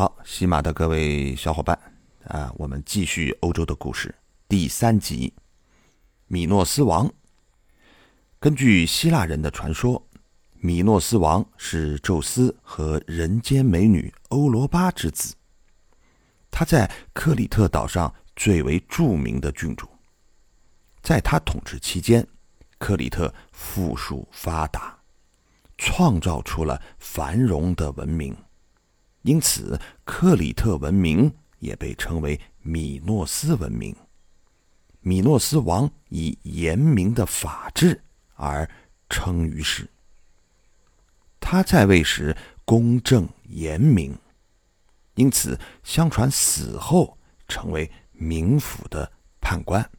好，喜马的各位小伙伴啊，我们继续欧洲的故事，第三集。米诺斯王。根据希腊人的传说，米诺斯王是宙斯和人间美女欧罗巴之子。他在克里特岛上最为著名的郡主。在他统治期间，克里特富庶发达，创造出了繁荣的文明。因此，克里特文明也被称为米诺斯文明。米诺斯王以严明的法治而称于世。他在位时公正严明，因此相传死后成为冥府的判官。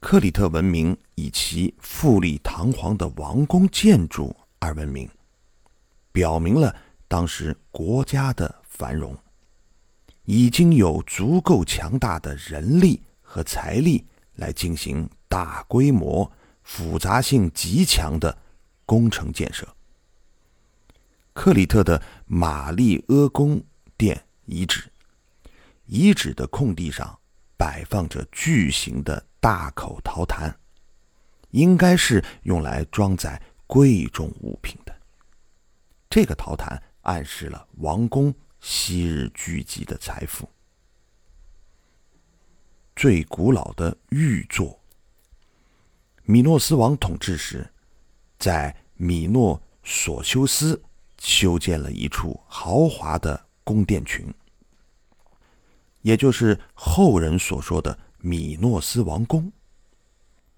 克里特文明以其富丽堂皇的王宫建筑而闻名，表明了当时国家的繁荣。已经有足够强大的人力和财力来进行大规模、复杂性极强的工程建设。克里特的玛丽阿宫殿遗址，遗址的空地上摆放着巨型的大口陶坛，应该是用来装载贵重物品的。这个陶坛暗示了王宫。昔日聚集的财富，最古老的玉座。米诺斯王统治时，在米诺索修斯修建了一处豪华的宫殿群，也就是后人所说的米诺斯王宫。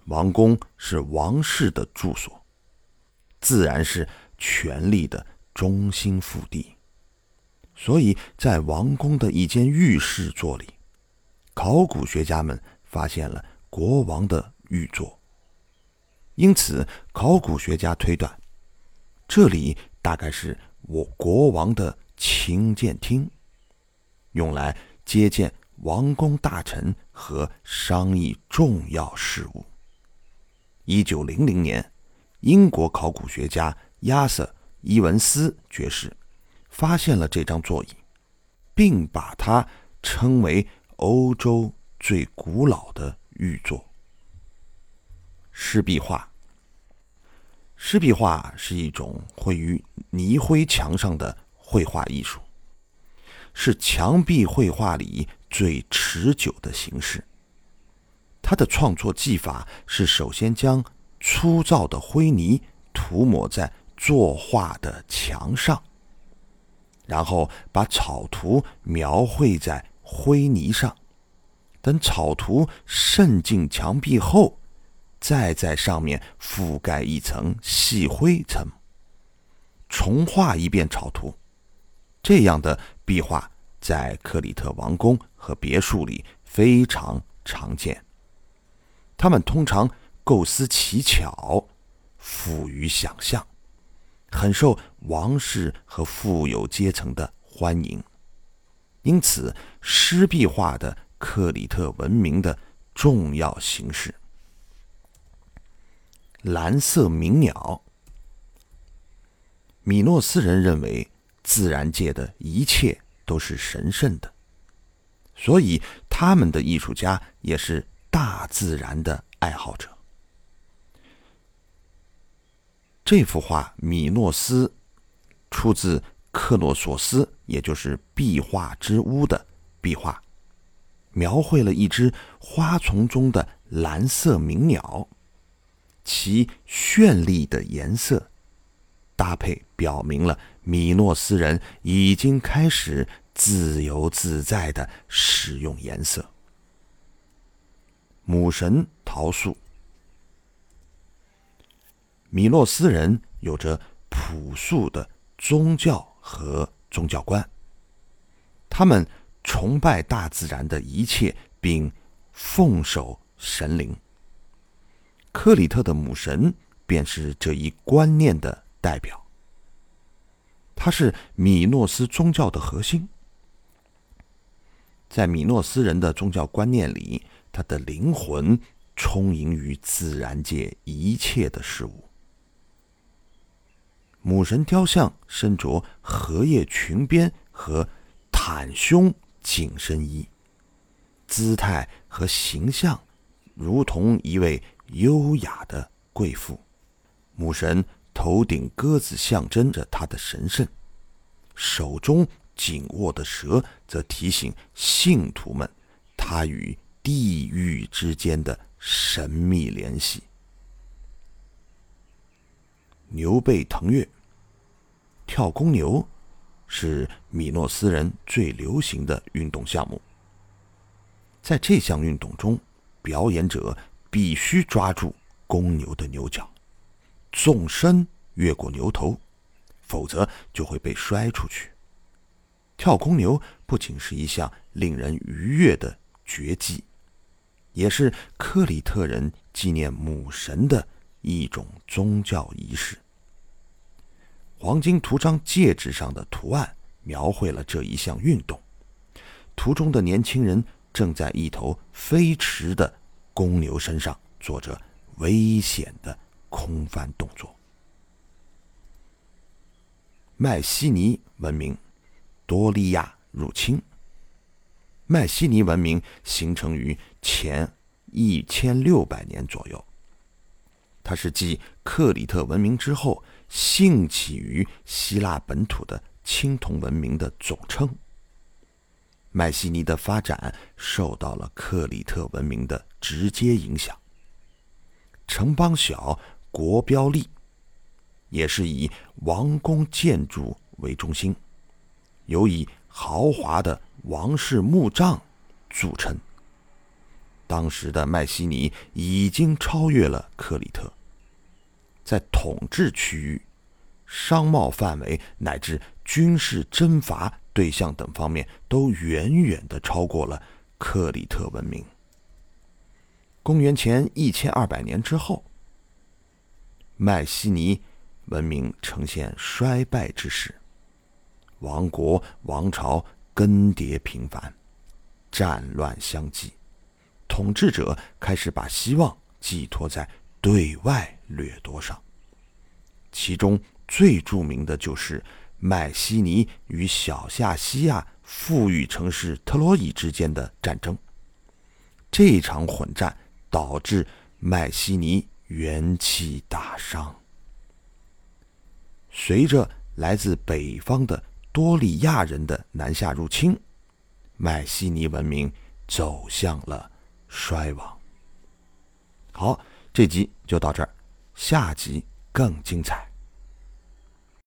王宫是王室的住所，自然是权力的中心腹地。所以在王宫的一间浴室座里，考古学家们发现了国王的玉座。因此，考古学家推断，这里大概是我国王的勤见厅，用来接见王公大臣和商议重要事务。一九零零年，英国考古学家亚瑟·伊文斯爵士。发现了这张座椅，并把它称为欧洲最古老的玉座。湿壁画，湿壁画是一种绘于泥灰墙上的绘画艺术，是墙壁绘画里最持久的形式。它的创作技法是首先将粗糙的灰泥涂抹在作画的墙上。然后把草图描绘在灰泥上，等草图渗进墙壁后，再在上面覆盖一层细灰层，重画一遍草图。这样的壁画在克里特王宫和别墅里非常常见。他们通常构思奇巧，富于想象。很受王室和富有阶层的欢迎，因此湿壁画的克里特文明的重要形式。蓝色鸣鸟，米诺斯人认为自然界的一切都是神圣的，所以他们的艺术家也是大自然的爱好者。这幅画《米诺斯》出自克诺索斯，也就是壁画之屋的壁画，描绘了一只花丛中的蓝色鸣鸟，其绚丽的颜色搭配表明了米诺斯人已经开始自由自在的使用颜色。母神桃树。米诺斯人有着朴素的宗教和宗教观，他们崇拜大自然的一切，并奉守神灵。克里特的母神便是这一观念的代表，它是米诺斯宗教的核心。在米诺斯人的宗教观念里，他的灵魂充盈于自然界一切的事物。母神雕像身着荷叶裙边和袒胸紧身衣，姿态和形象如同一位优雅的贵妇。母神头顶鸽子象征着她的神圣，手中紧握的蛇则提醒信徒们，她与地狱之间的神秘联系。牛背腾跃。跳公牛是米诺斯人最流行的运动项目。在这项运动中，表演者必须抓住公牛的牛角，纵身越过牛头，否则就会被摔出去。跳公牛不仅是一项令人愉悦的绝技，也是克里特人纪念母神的一种宗教仪式。黄金图章戒指上的图案描绘了这一项运动。图中的年轻人正在一头飞驰的公牛身上做着危险的空翻动作。迈锡尼文明，多利亚入侵。迈锡尼文明形成于前一千六百年左右，它是继克里特文明之后。兴起于希腊本土的青铜文明的总称。麦西尼的发展受到了克里特文明的直接影响。城邦小，国标立，也是以王宫建筑为中心，有以豪华的王室墓葬著称。当时的麦西尼已经超越了克里特。在统治区域、商贸范围乃至军事征伐对象等方面，都远远的超过了克里特文明。公元前一千二百年之后，麦西尼文明呈现衰败之势，王国王朝更迭频繁，战乱相继，统治者开始把希望寄托在。对外掠夺上，其中最著名的就是麦西尼与小夏西亚富裕城市特洛伊之间的战争。这场混战导致麦西尼元气大伤。随着来自北方的多利亚人的南下入侵，麦西尼文明走向了衰亡。好。这集就到这儿，下集更精彩。